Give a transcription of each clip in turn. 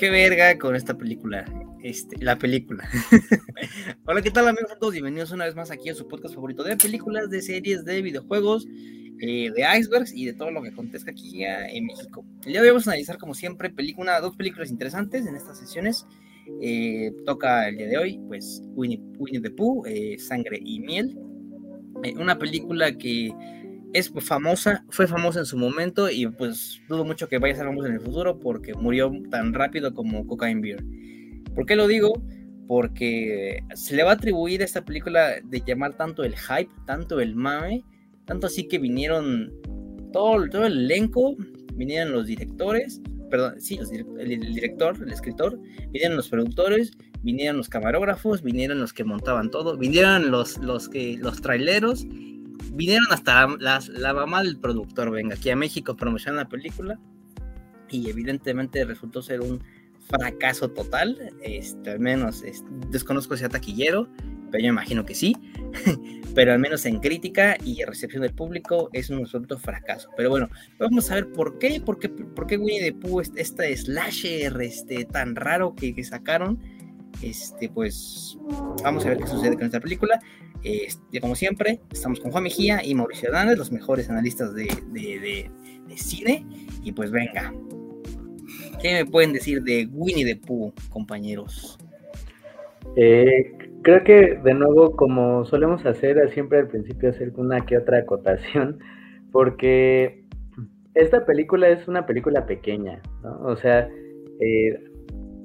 qué verga con esta película. Este, la película. Hola, ¿qué tal amigos? Todos bienvenidos una vez más aquí a su podcast favorito de películas, de series, de videojuegos, eh, de icebergs y de todo lo que acontezca aquí en México. El día de hoy vamos a analizar como siempre película, dos películas interesantes en estas sesiones. Eh, toca el día de hoy, pues Winnie, the Pooh, eh, Sangre y Miel. una película que es famosa, fue famosa en su momento y pues dudo mucho que vaya a ser famosa en el futuro porque murió tan rápido como Cocaine Beer. ¿Por qué lo digo? Porque se le va a atribuir a esta película de llamar tanto el hype, tanto el mame, tanto así que vinieron todo, todo el elenco, vinieron los directores, perdón, sí, el, director, el escritor, vinieron los productores, vinieron los camarógrafos, vinieron los que montaban todo, vinieron los, los, que, los traileros, vinieron hasta la mamá del productor, venga, aquí a México promocionar la película y evidentemente resultó ser un fracaso total, este, al menos desconozco si sea taquillero, pero yo imagino que sí, pero al menos en crítica y recepción del público es un absoluto fracaso. Pero bueno, vamos a ver por qué, por qué, por qué Winnie the Pooh, este slasher este, tan raro que, sacaron, este, pues vamos a ver qué sucede con esta película. Este, como siempre, estamos con Juan Mejía y Mauricio Hernández, los mejores analistas de, de cine, y pues venga, ¿Qué me pueden decir de Winnie the Pooh, compañeros? Eh, creo que de nuevo, como solemos hacer, siempre al principio hacer una que otra acotación, porque esta película es una película pequeña, ¿no? O sea, eh,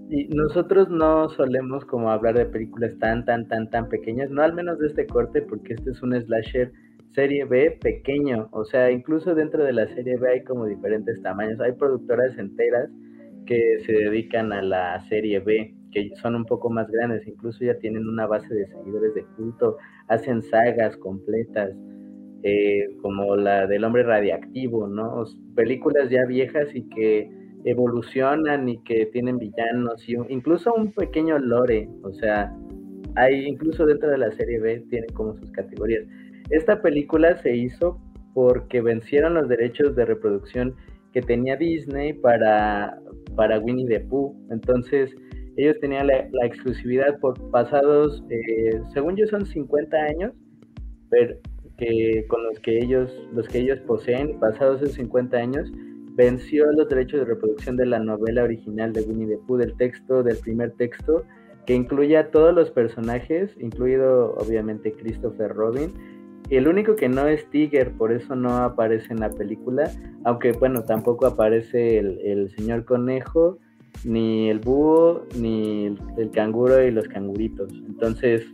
y nosotros no solemos como hablar de películas tan, tan, tan, tan pequeñas, no al menos de este corte, porque este es un slasher serie B pequeño, o sea, incluso dentro de la serie B hay como diferentes tamaños, hay productoras enteras que se dedican a la serie B, que son un poco más grandes, incluso ya tienen una base de seguidores de culto, hacen sagas completas, eh, como la del hombre radiactivo, ¿no? Películas ya viejas y que evolucionan y que tienen villanos, y incluso un pequeño lore, o sea, hay incluso dentro de la serie B, tienen como sus categorías. Esta película se hizo porque vencieron los derechos de reproducción que tenía Disney para, para Winnie the Pooh. Entonces, ellos tenían la, exclusividad por pasados, eh, según yo son 50 años, pero que con los que ellos, los que ellos poseen, pasados esos 50 años, venció los derechos de reproducción de la novela original de Winnie the Pooh, del texto, del primer texto, que incluye a todos los personajes, incluido obviamente Christopher Robin, el único que no es Tiger, por eso no aparece en la película, aunque bueno, tampoco aparece el, señor conejo, ni el búho, ni el, canguro y los canguritos. Entonces,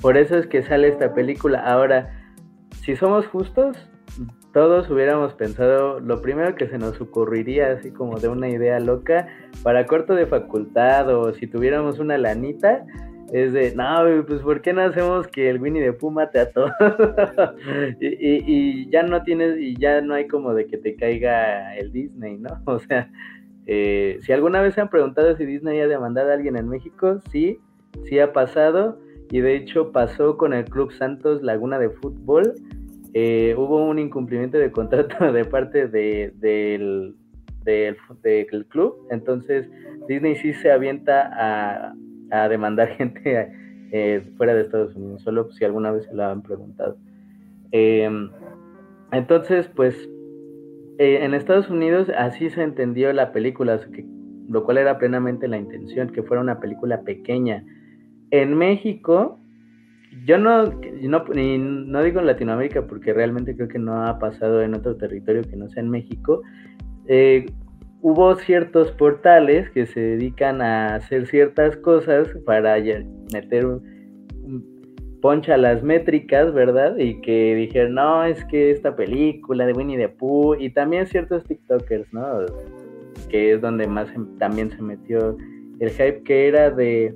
por eso es que sale esta película. Ahora, si somos justos, todos hubiéramos pensado, lo primero que se nos ocurriría, así como de una idea loca, para corto de facultad o si tuviéramos una lanita, es de, no, pues ¿por qué no hacemos que el Winnie the Pooh mate a y, ya no tienes, y ya no hay como de que te caiga el Disney, ¿no? O sea, eh, si alguna vez se han preguntado si Disney ha demandado a alguien en México, sí, sí ha pasado, y de hecho pasó con el Club Santos Laguna de Fútbol. Eh, hubo un incumplimiento de contrato de parte de, del, club, entonces Disney sí se avienta a, demandar gente eh, fuera de Estados Unidos, solo si alguna vez se lo han preguntado. Em, entonces, pues, eh, en Estados Unidos así se entendió la película, lo cual era plenamente la intención, que fuera una película pequeña. En México, yo no, no, no digo en Latinoamérica porque realmente creo que no ha pasado en otro territorio que no sea en México. Eh, hubo ciertos portales que se dedican a hacer ciertas cosas para meter un, poncha a las métricas, ¿verdad? Y que dijeron, no, es que esta película de Winnie the Pooh, y también ciertos TikTokers, ¿no? Que es donde más también se metió el hype que era de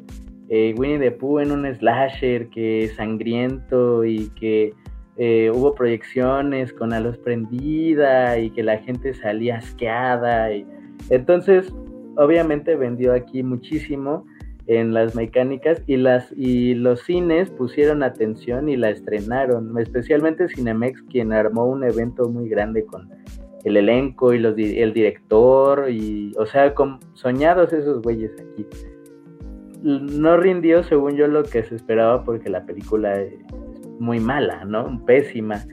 eh, Winnie the Pooh en un slasher que es sangriento y que eh, hubo proyecciones con la luz prendida y que la gente salía asqueada y entonces, obviamente vendió aquí muchísimo en las mecánicas y las y los cines pusieron atención y la estrenaron, especialmente Cinemex quien armó un evento muy grande con el elenco y los, el director, y, o sea, con, soñados esos güeyes aquí. No rindió según yo lo que se esperaba porque la película es muy mala, ¿no? Pésima.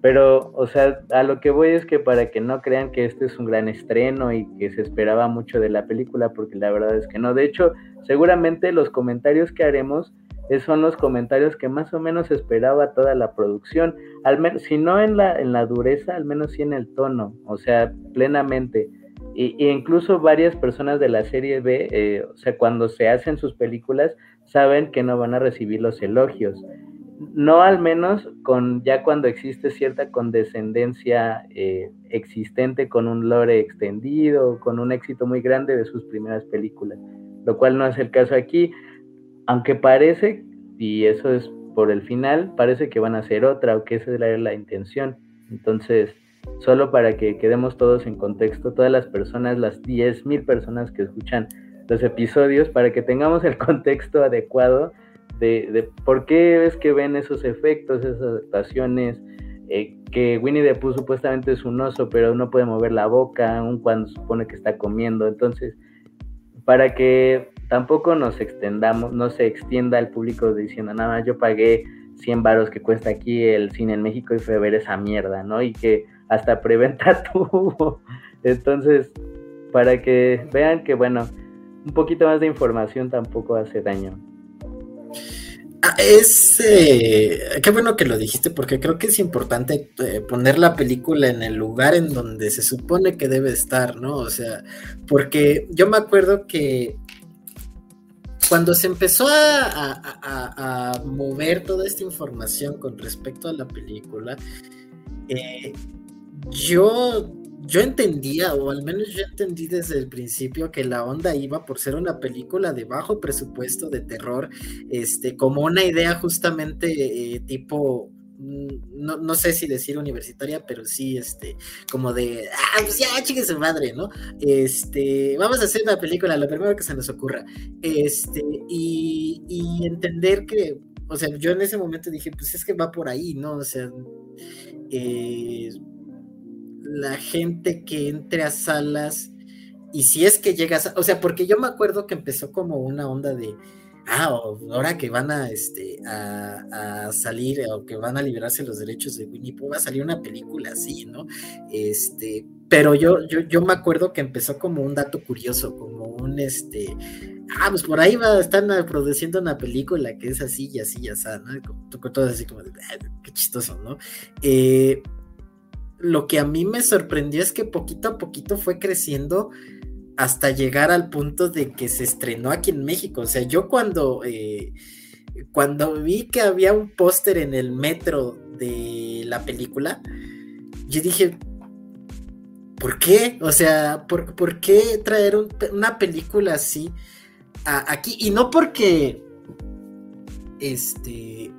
Pero, o sea, a lo que voy es que para que no crean que este es un gran estreno y que se esperaba mucho de la película, porque la verdad es que no. De hecho, seguramente los comentarios que haremos son los comentarios que más o menos esperaba toda la producción, al menos, si no en la, en la dureza, al menos sí en el tono, o sea, plenamente. Y, incluso varias personas de la serie B, eh, o sea, cuando se hacen sus películas, saben que no van a recibir los elogios. No al menos con ya cuando existe cierta condescendencia eh, existente con un lore extendido, con un éxito muy grande de sus primeras películas, lo cual no es el caso aquí aunque parece, y eso es por el final, parece que van a hacer otra o que esa es la, la intención. Entonces, solo para que quedemos todos en contexto, todas las personas, las 10.000 personas que escuchan los episodios, para que tengamos el contexto adecuado de, de por qué es que ven esos efectos, esas actuaciones, eh, que Winnie the Pooh supuestamente es un oso, pero no puede mover la boca, aun cuando supone que está comiendo. Entonces, para que tampoco nos extendamos, no se extienda al público diciendo, nada yo pagué 100 varos que cuesta aquí el cine en México y fue ver esa mierda, ¿no? Y que hasta preventa tuvo. Entonces, para que vean que, bueno, un poquito más de información tampoco hace daño. Ah, es eh, qué bueno que lo dijiste porque creo que es importante eh, poner la película en el lugar en donde se supone que debe estar, ¿no? O sea, porque yo me acuerdo que cuando se empezó a, mover toda esta información con respecto a la película, eh, yo, yo entendía, o al menos yo entendí desde el principio, que la onda iba por ser una película de bajo presupuesto de terror, este, como una idea justamente eh, tipo no, no, sé si decir universitaria, pero sí, este, como de, ah, pues ya, chique su madre, ¿no? Este, vamos a hacer una película, lo primero que se nos ocurra. Este, y, y entender que, o sea, yo en ese momento dije, pues es que va por ahí, ¿no? O sea, eh, la gente que entre a salas, y si es que llegas, o sea, porque yo me acuerdo que empezó como una onda de ah, ahora que van a, este, a, salir o que van a liberarse los derechos de Winnie Pooh, va a salir una película así, ¿no? Este, pero yo, yo, yo me acuerdo que empezó como un dato curioso, como un, este, ah, pues por ahí va, están produciendo una película que es así y así y así, ¿no? Todo así como de, qué chistoso, ¿no? Eh, lo que a mí me sorprendió es que poquito a poquito fue creciendo hasta llegar al punto de que se estrenó aquí en México. O sea, yo cuando, eh, cuando vi que había un póster en el metro de la película, yo dije, ¿por qué? O sea, ¿por, qué traer una película así aquí? Y no porque, este,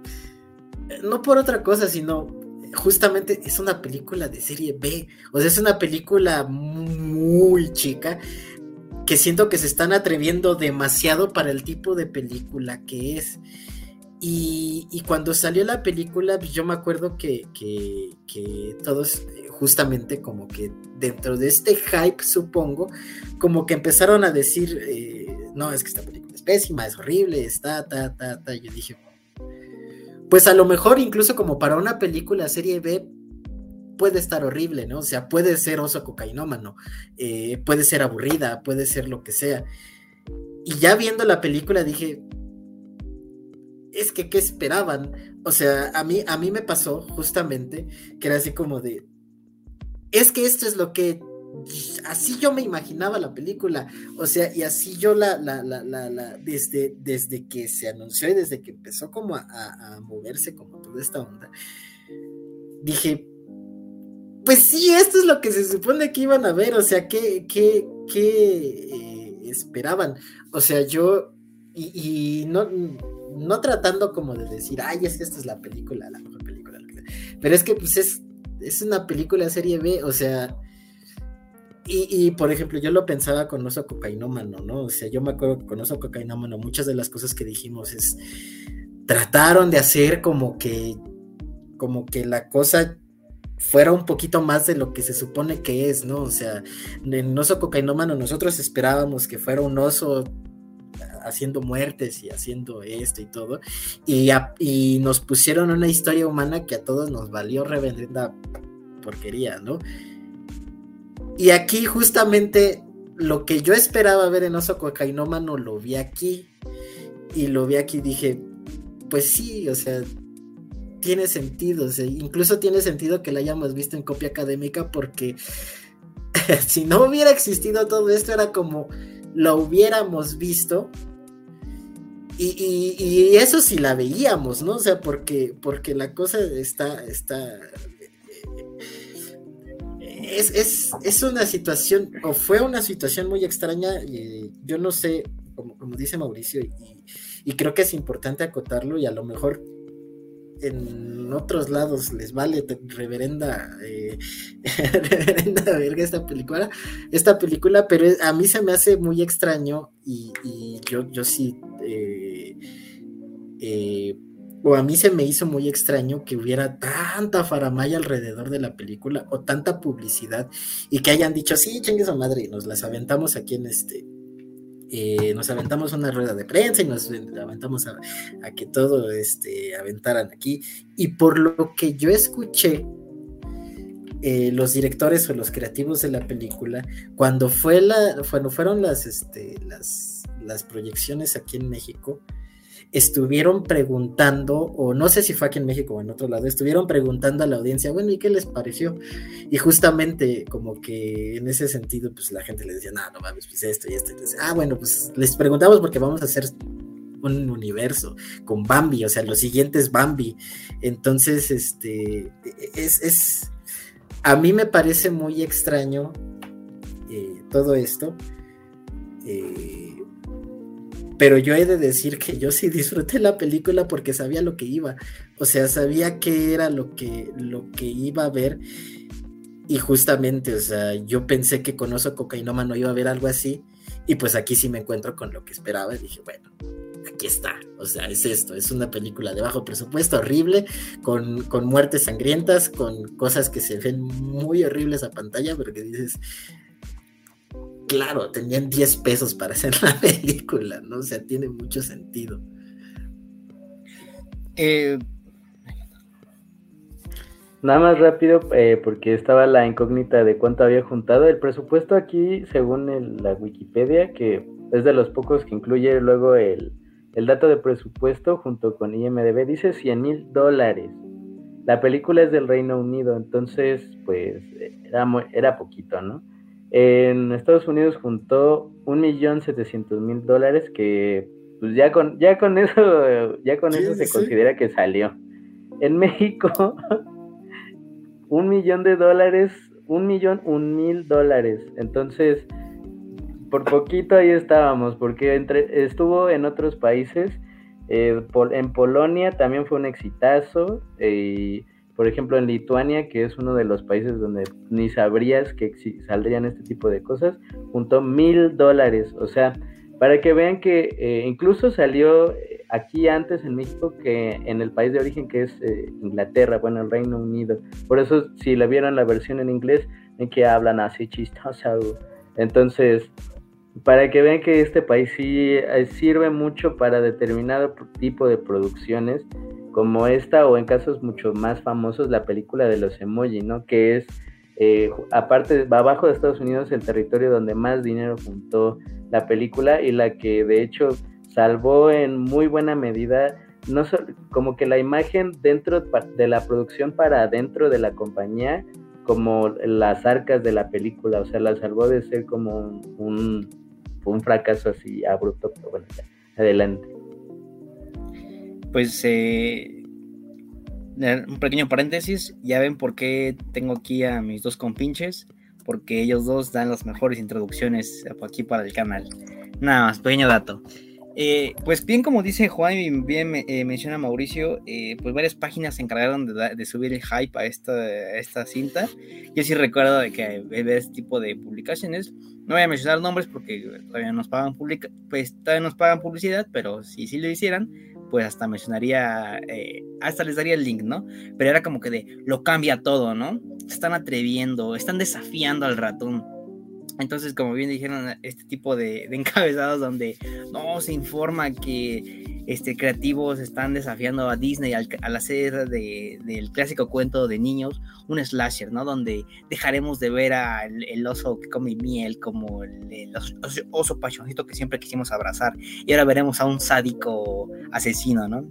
no por otra cosa, sino justamente es una película de serie B, o sea, es una película muy chica que siento que se están atreviendo demasiado para el tipo de película que es. Y, cuando salió la película, pues, yo me acuerdo que, todos, eh, justamente como que dentro de este hype, supongo, como que empezaron a decir, eh, no, es que esta película es pésima, es horrible, está, ta, ta, ta. Yo dije, pues a lo mejor incluso como para una película serie B puede estar horrible, ¿no? O sea, puede ser oso cocainómano, eh, puede ser aburrida, puede ser lo que sea. Y ya viendo la película dije, es que, ¿qué esperaban? O sea, a mí, a mí me pasó justamente que era así como de, es que esto es lo que así yo me imaginaba la película, o sea, y así yo la, la, la, la, desde, desde que se anunció y desde que empezó como a, moverse como toda esta onda, dije, pues sí, esto es lo que se supone que iban a ver, o sea, ¿qué, qué, qué eh, esperaban? O sea, yo, y, no, no tratando como de decir, ay, es que esta es la película, la mejor película, pero es que pues es, es una película serie B, o sea, y, por ejemplo, yo lo pensaba con Oso Cocainómano, ¿no? O sea, yo me acuerdo que con Oso Cocainómano muchas de las cosas que dijimos es, trataron de hacer como que, como que la cosa fuera un poquito más de lo que se supone que es, ¿no? O sea, en Oso Cocainómano nosotros esperábamos que fuera un oso haciendo muertes y haciendo esto y todo, y, y nos pusieron una historia humana que a todos nos valió reverenda porquería, ¿no? Y aquí justamente lo que yo esperaba ver en Oso Cocainómano lo vi aquí, y lo vi aquí y dije, pues sí, o sea, tiene sentido, incluso tiene sentido que la hayamos visto en copia académica porque si no hubiera existido todo esto era como lo hubiéramos visto y, eso sí la veíamos, ¿no? O sea, porque, porque la cosa está, está es, es, una situación, o fue una situación muy extraña, y yo no sé, como, como dice Mauricio, y, y creo que es importante acotarlo y a lo mejor en otros lados les vale reverenda, eh, reverenda verga esta película, esta película, pero a mí se me hace muy extraño y, yo, yo sí, eh, eh, o a mí se me hizo muy extraño que hubiera tanta faramaya alrededor de la película o tanta publicidad y que hayan dicho, sí, chingue su madre, y nos las aventamos aquí en este, eh, nos aventamos una rueda de prensa y nos aventamos a, que todo este, aventaran aquí. Y por lo que yo escuché, eh, los directores o los creativos de la película, cuando, fue la, cuando fueron las, este, las, las proyecciones aquí en México, estuvieron preguntando, o no sé si fue aquí en México o en otro lado, estuvieron preguntando a la audiencia, bueno, ¿y qué les pareció? Y justamente como que en ese sentido, pues la gente le decía, no, no mames, pues esto y esto. Y ah, bueno, pues les preguntamos porque vamos a hacer un universo con Bambi, o sea, los siguientes Bambi. Entonces, este, es, es a mí me parece muy extraño eh, todo esto. Eh, pero yo he de decir que yo sí disfruté la película porque sabía lo que iba. O sea, sabía qué era lo que, lo que iba a ver. Y justamente, o sea, yo pensé que con Oso Cocainoma no iba a ver algo así. Y pues aquí sí me encuentro con lo que esperaba. Y dije, bueno, aquí está. O sea, es esto. Es una película de bajo presupuesto, horrible, con, con muertes sangrientas, con cosas que se ven muy horribles a pantalla, pero que dices, claro, tenían 10 pesos para hacer la película, ¿no? O sea, tiene mucho sentido. Eh, Nada más rápido, eh, porque estaba la incógnita de cuánto había juntado. El presupuesto aquí, según la Wikipedia, que es de los pocos que incluye luego el, dato de presupuesto junto con IMDB, dice 100 mil dólares. La película es del Reino Unido, entonces, pues, era, era poquito, ¿no? En Estados Unidos juntó un millón setecientos mil dólares que pues ya con, ya con eso, ya con eso se considera que salió. En México, un millón de dólares, un millón, un mil dólares. Entonces, por poquito ahí estábamos, porque entre, estuvo en otros países. Eh, en Polonia también fue un exitazo. Eh, por ejemplo, en Lituania, que es uno de los países donde ni sabrías que saldrían este tipo de cosas, juntó mil dólares. O sea, para que vean que eh, incluso salió eh, aquí antes en México que en el país de origen que es eh, Inglaterra, bueno, el Reino Unido. Por eso, si la vieron la versión en inglés, en que hablan así chistoso. Entonces, para que vean que este país sí sirve mucho para determinado tipo de producciones como esta o en casos mucho más famosos la película de los emoji, ¿no? Que es, eh, aparte, abajo de Estados Unidos el territorio donde más dinero juntó la película y la que de hecho salvó en muy buena medida, no como que la imagen dentro de la producción para dentro de la compañía, como las arcas de la película, o sea, la salvó de ser como un, un, fracaso así abrupto, pero bueno, adelante pues eh, un pequeño paréntesis, ya ven por qué tengo aquí a mis dos compinches, porque ellos dos dan las mejores introducciones aquí para el canal. Nada más, pequeño dato. Eh, pues bien como dice Juan y bien eh, menciona Mauricio, pues varias páginas se encargaron de, subir el hype a esta, esta cinta. Yo sí recuerdo de que ver este tipo de publicaciones. No voy a mencionar nombres porque todavía nos pagan, publica pues, todavía nos pagan publicidad, pero si sí lo hicieran, pues hasta mencionaría, eh, hasta les daría el link, ¿no? Pero era como que de, lo cambia todo, ¿no? Se están atreviendo, están desafiando al ratón. Entonces, como bien dijeron, este tipo de, de encabezados donde no se informa que este, creativos están desafiando a Disney al, hacer del clásico cuento de niños un slasher, ¿no? Donde dejaremos de ver al el oso que come miel como el, oso, pachoncito que siempre quisimos abrazar y ahora veremos a un sádico asesino, ¿no?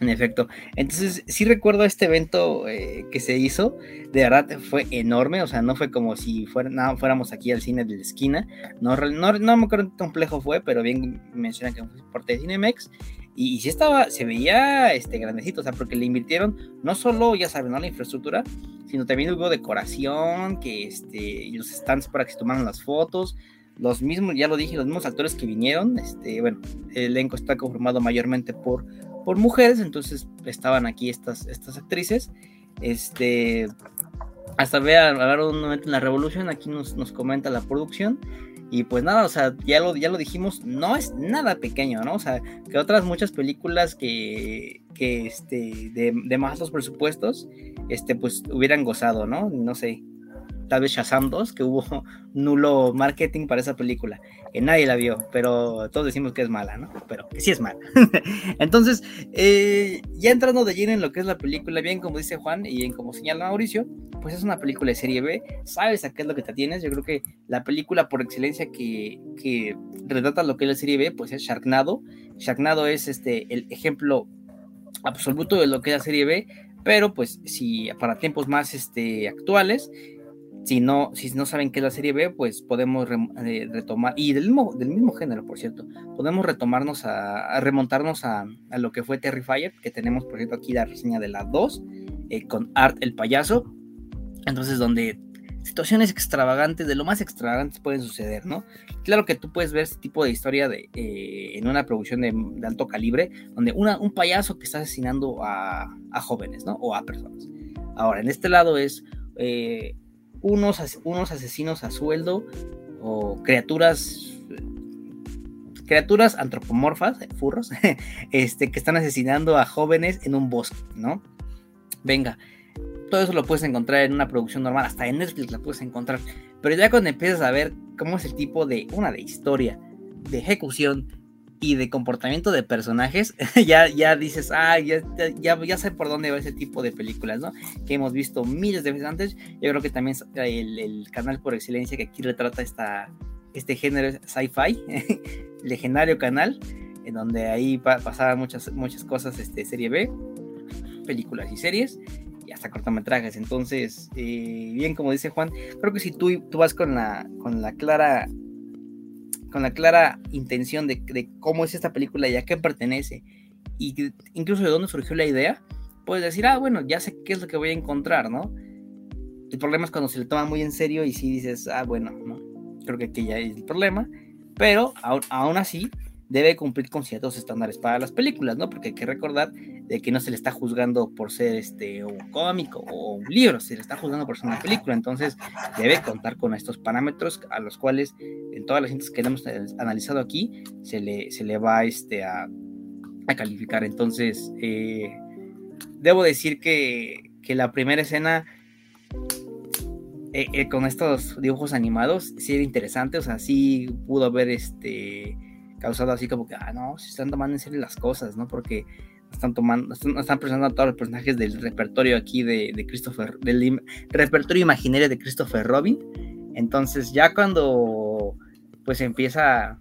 En efecto. Entonces, sí recuerdo este evento eh, que se hizo. De verdad fue enorme. O sea, no fue como si fuera, fuéramos aquí al cine de la esquina. No, no, no me acuerdo qué complejo fue, pero bien mencionan que fue parte de Cinemex. Y, y, sí estaba, se veía este grandecito, o sea, porque le invirtieron no solo, ya saben, ¿no? la infraestructura, sino también hubo decoración, que este, los stands para que se tomaran las fotos los mismos, ya lo dije, los mismos actores que vinieron, este, bueno, el elenco está conformado mayormente por por mujeres, entonces estaban aquí estas, estas actrices. Este, hasta ver, un momento en la revolución, aquí nos, nos comenta la producción. Y pues nada, o sea, ya lo, ya lo dijimos, no es nada pequeño, ¿no? O sea, que otras muchas películas que, que este, de, de más altos presupuestos, este, pues hubieran gozado, ¿no? No sé, tal vez Shazam 2, que hubo nulo marketing para esa película, que nadie la vio, pero todos decimos que es mala, ¿no? Pero que sí es mala. Entonces, eh, ya entrando de lleno en lo que es la película, bien como dice Juan y en como señala Mauricio, pues es una película de serie B, sabes a qué es lo que te tienes, yo creo que la película por excelencia que, que retrata lo que es la serie B, pues es Sharknado. Sharknado es este, el ejemplo absoluto de lo que es la serie B, pero pues si para tiempos más este, actuales, si no, si no saben qué es la serie B, pues podemos eh, retomar, y del mismo, del mismo género, por cierto, podemos retomarnos a, remontarnos a, lo que fue Terrifier, que tenemos, por cierto, aquí la reseña de la 2, eh, con Art el payaso, entonces donde situaciones extravagantes, de lo más extravagantes pueden suceder, ¿no? Claro que tú puedes ver este tipo de historia de, eh, en una producción de, alto calibre, donde una, un payaso que está asesinando a, a, jóvenes, ¿no? O a personas. Ahora, en este lado es unos, unos asesinos a sueldo o criaturas criaturas antropomorfas, furros, este, que están asesinando a jóvenes en un bosque, ¿no? Venga, todo eso lo puedes encontrar en una producción normal, hasta en Netflix la puedes encontrar, pero ya cuando empiezas a ver cómo es el tipo de, una de historia, de ejecución, y de comportamiento de personajes, ya, ya dices, ah, ya, ya, ya, sé por dónde va ese tipo de películas, ¿no? Que hemos visto miles de veces antes. Yo creo que también el, el canal por excelencia que aquí retrata esta, este género sci-fi, legendario canal, en donde ahí pasaban muchas, muchas cosas, este, serie B, películas y series, y hasta cortometrajes. Entonces, eh, bien como dice Juan, creo que si tú, tú vas con la, con la clara con la clara intención de, cómo es esta película y a qué pertenece, y incluso de dónde surgió la idea, puedes decir, ah, bueno, ya sé qué es lo que voy a encontrar, ¿no? El problema es cuando se le toma muy en serio y si dices, ah, bueno, ¿no? Creo que aquí ya es el problema, pero aún así debe cumplir con ciertos estándares para las películas, ¿no? Porque hay que recordar de que no se le está juzgando por ser este un cómico o un libro, se le está juzgando por ser una película, entonces debe contar con estos parámetros a los cuales en todas las cintas que hemos analizado aquí se le, se le va este, a, calificar. Entonces, eh, debo decir que, que, la primera escena eh, eh, con estos dibujos animados sí era interesante, o sea, sí pudo haber este causado así como que, ah, no, se están tomando en serio las cosas, ¿no? Porque están tomando, están, presentando a todos los personajes del repertorio aquí de, de Christopher, del repertorio imaginario de Christopher Robin. Entonces, ya cuando pues empieza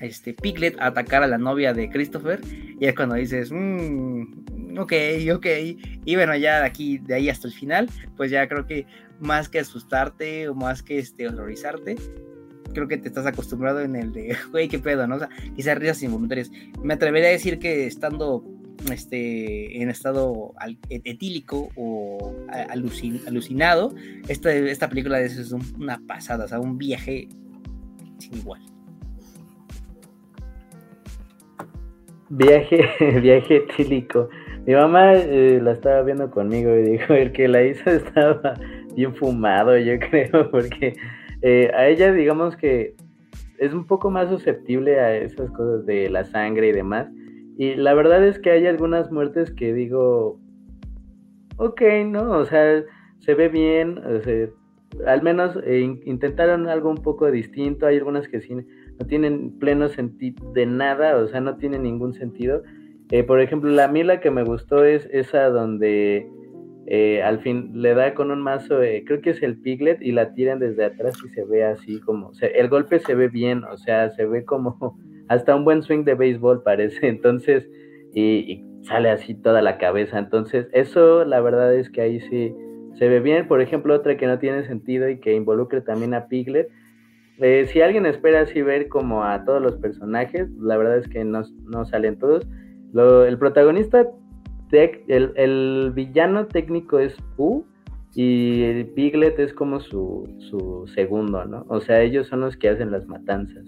este Piglet a atacar a la novia de Christopher, y es cuando dices, mmm, ok, ok, y bueno, ya de aquí, de ahí hasta el final, pues ya creo que más que asustarte o más que este, horrorizarte, creo que te estás acostumbrado en el de, güey, qué pedo, ¿no? O sea, quizás risas involuntarias. Me atrevería a decir que estando este, en estado etílico o alucinado, esta, esta película es una pasada, o sea, un viaje sin igual. Viaje, viaje etílico. Mi mamá eh, la estaba viendo conmigo y dijo, el que la hizo estaba bien fumado, yo creo, porque eh, a ella digamos que es un poco más susceptible a esas cosas de la sangre y demás. Y la verdad es que hay algunas muertes que digo, ok, ¿no? O sea, se ve bien, al menos eh, intentaron algo un poco distinto, hay algunas que sí no tienen pleno sentido de nada, o sea, no tienen ningún sentido. Eh, por ejemplo, la mila que me gustó es esa donde eh, al fin le da con un mazo, creo que es el piglet, y la tiran desde atrás y se ve así como, o sea, el golpe se ve bien, o sea, se ve como hasta un buen swing de béisbol parece, entonces, y, sale así toda la cabeza, entonces eso la verdad es que ahí sí se ve bien, por ejemplo, otra que no tiene sentido y que involucre también a Piglet, eh, si alguien espera así ver como a todos los personajes, la verdad es que no, salen todos. el protagonista, el, el, villano técnico es Pooh y Piglet es como su, su segundo, ¿no? O sea, ellos son los que hacen las matanzas.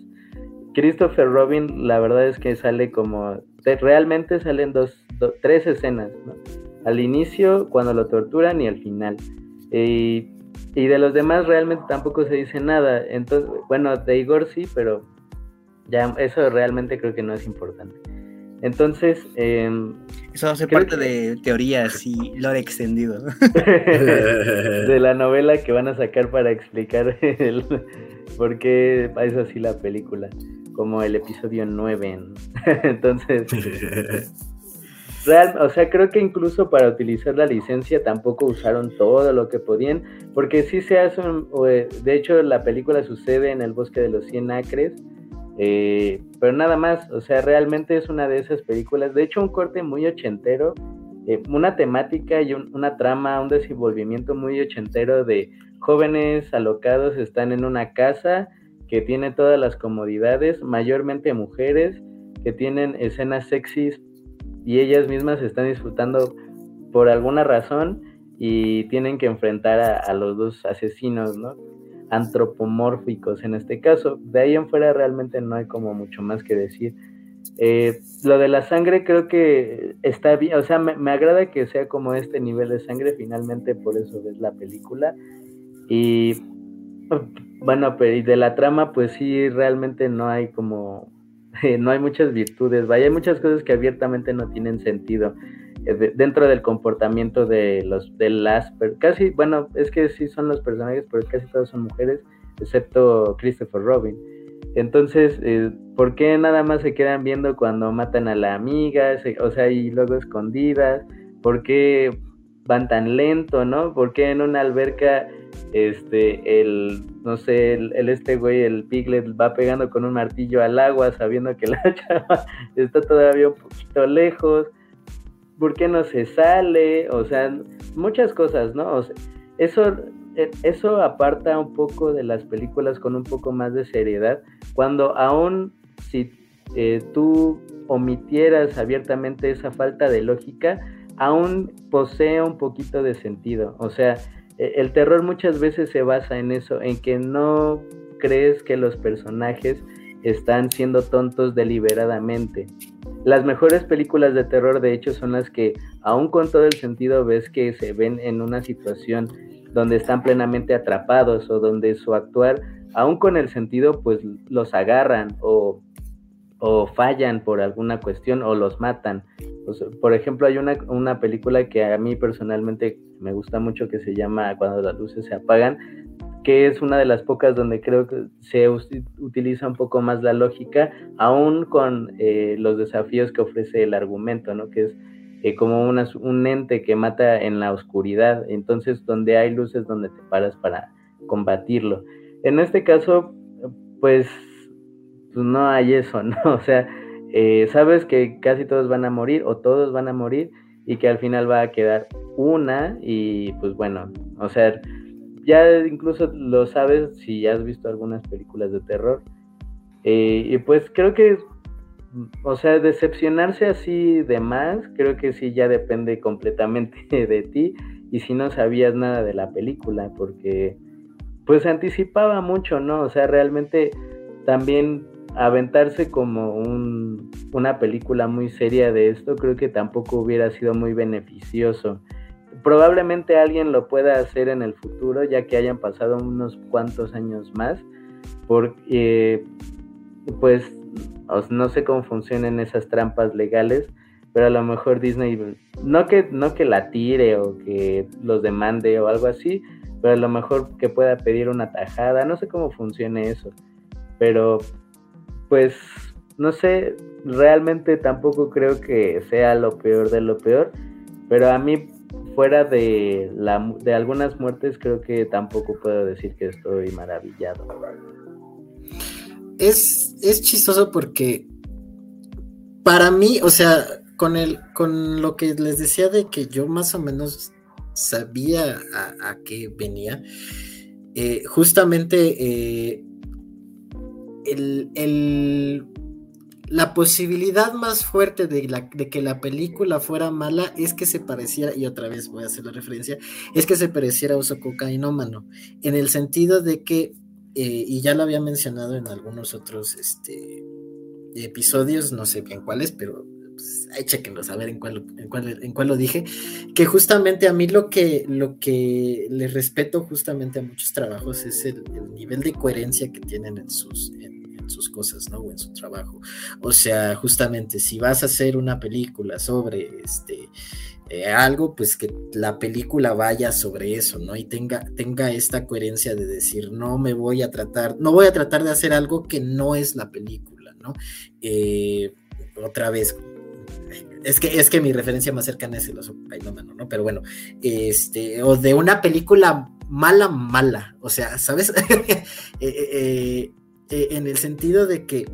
Christopher Robin, la verdad es que sale como, realmente salen dos, tres escenas, ¿no? Al inicio, cuando lo torturan y al final. Y, de los demás realmente tampoco se dice nada. Entonces, bueno, de Igor sí, pero ya eso realmente creo que no es importante. Entonces, em, eso hace parte de teorías y lore extendido. de la novela que van a sacar para explicar el, por qué es así la película como el episodio 9. Entonces, real, o sea, creo que incluso para utilizar la licencia tampoco usaron todo lo que podían, porque sí se hace, eh, de hecho la película sucede en el bosque de los 100 acres, eh, pero nada más, o sea, realmente es una de esas películas, de hecho un corte muy ochentero, eh, una temática y una trama, un desenvolvimiento muy ochentero de jóvenes alocados están en una casa que tiene todas las comodidades, mayormente mujeres que tienen escenas sexys y ellas mismas están disfrutando por alguna razón y tienen que enfrentar a, los dos asesinos, ¿no? Antropomórficos en este caso. De ahí en fuera realmente no hay como mucho más que decir. Eh, lo de la sangre creo que está bien, o sea, me, me, agrada que sea como este nivel de sangre, finalmente por eso ves la película. Y bueno, pero y de la trama, pues sí, realmente no hay como, no hay muchas virtudes, vaya, hay muchas cosas que abiertamente no tienen sentido eh, dentro del comportamiento de los, de las, casi, bueno, es que sí son los personajes, pero casi todos son mujeres, excepto Christopher Robin. Entonces, eh, ¿por qué nada más se quedan viendo cuando matan a la amiga? o sea, y luego escondidas. ¿Por qué van tan lento, no? ¿Por qué en una alberca este, el, no sé, el, este güey, el piglet va pegando con un martillo al agua sabiendo que la chava está todavía un poquito lejos, ¿por qué no se sale? O sea, muchas cosas, ¿no? eso, e, eso aparta un poco de las películas con un poco más de seriedad, cuando aún si eh, tú omitieras abiertamente esa falta de lógica, aún posee un poquito de sentido, o sea, el terror muchas veces se basa en eso, en que no crees que los personajes están siendo tontos deliberadamente. Las mejores películas de terror, de hecho, son las que, aún con todo el sentido, ves que se ven en una situación donde están plenamente atrapados o donde su actuar, aún con el sentido, pues los agarran o, o fallan por alguna cuestión o los matan. por ejemplo, hay una, una película que a mí personalmente me gusta mucho que se llama Cuando las luces se apagan, que es una de las pocas donde creo que se utiliza un poco más la lógica, aún con eh, los desafíos que ofrece el argumento, ¿no? Que es eh, como un ente que mata en la oscuridad, entonces donde hay luces donde te paras para combatirlo. En este caso, pues, pues no hay eso, ¿no? O sea, eh, sabes que casi todos van a morir o todos van a morir y que al final va a quedar una y pues bueno, o sea, ya incluso lo sabes si has visto algunas películas de terror. Eh, y pues creo que, o sea, decepcionarse así de más, creo que sí ya depende completamente de ti y si no sabías nada de la película, porque pues anticipaba mucho, ¿no? O sea, realmente también aventarse como un, una película muy seria de esto, creo que tampoco hubiera sido muy beneficioso. Probablemente alguien lo pueda hacer en el futuro, ya que hayan pasado unos cuantos años más, porque pues no sé cómo funcionan esas trampas legales, pero a lo mejor Disney, no que, no que la tire o que los demande o algo así, pero a lo mejor que pueda pedir una tajada, no sé cómo funcione eso, pero pues no sé, realmente tampoco creo que sea lo peor de lo peor, pero a mí fuera de, la, de algunas muertes creo que tampoco puedo decir que estoy maravillado. Es, es chistoso porque para mí, o sea, con, el, con lo que les decía de que yo más o menos sabía a, qué venía, eh, justamente eh, la posibilidad más fuerte de, que la película fuera mala es que se pareciera, y otra vez voy a hacer la referencia, es que se pareciera a Uso Cocainómano, en el sentido de que, eh, y ya lo había mencionado en algunos otros este, episodios, no sé bien cuáles, pero pues, ahí a ver en cuál, en, cuál, en cuál lo dije, que justamente a mí lo que, lo que le respeto justamente a muchos trabajos es el, nivel de coherencia que tienen en sus, sus cosas, ¿no? O en su trabajo. O sea, justamente si vas a hacer una película sobre este... Eh, algo, pues que la película vaya sobre eso, ¿no? Y tenga, tenga esta coherencia de decir, no me voy a tratar, no voy a tratar de hacer algo que no es la película, ¿no? Eh, otra vez, es que, es que mi referencia más cercana es el oso ¿no? Pero bueno, este, o de una película mala, mala, o sea, ¿sabes? Eh, eh, eh, en el sentido de que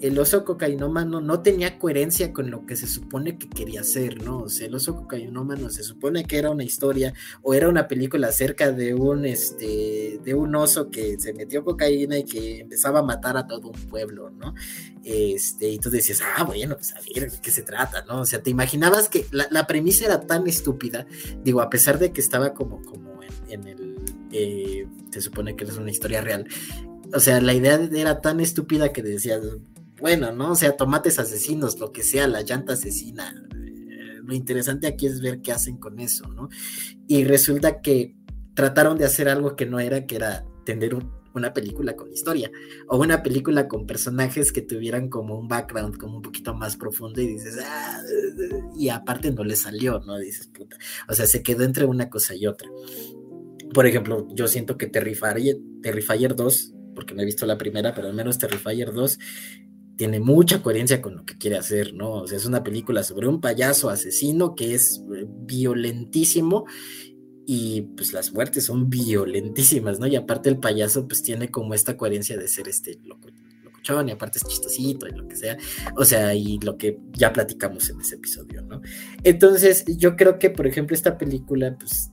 el oso cocainómano no tenía coherencia con lo que se supone que quería hacer, ¿no? O sea, el oso cocainómano se supone que era una historia o era una película acerca de un, este, de un oso que se metió cocaína y que empezaba a matar a todo un pueblo, ¿no? Este, y tú decías, ah, bueno, pues a ver, ¿de qué se trata, no? O sea, te imaginabas que la, premisa era tan estúpida, digo, a pesar de que estaba como, como en, el, eh, se supone que es una historia real, o sea, la idea era tan estúpida que decías, bueno, ¿no? O sea, tomates asesinos, lo que sea, la llanta asesina. Eh, lo interesante aquí es ver qué hacen con eso, ¿no? Y resulta que trataron de hacer algo que no era, que era tener una película con historia o una película con personajes que tuvieran como un background como un poquito más profundo y dices, ah, y aparte no le salió, ¿no? Dices, puta. O sea, se quedó entre una cosa y otra. Por ejemplo, yo siento que Terrifier, Terrifier 2, porque no he visto la primera, pero al menos Terrifier 2 tiene mucha coherencia con lo que quiere hacer, ¿no? O sea, es una película sobre un payaso asesino que es eh, violentísimo y pues las muertes son violentísimas, ¿no? Y aparte el payaso pues tiene como esta coherencia de ser este loco, locochón y aparte es chistosito y lo que sea, o sea, y lo que ya platicamos en ese episodio, ¿no? Entonces yo creo que por ejemplo esta película pues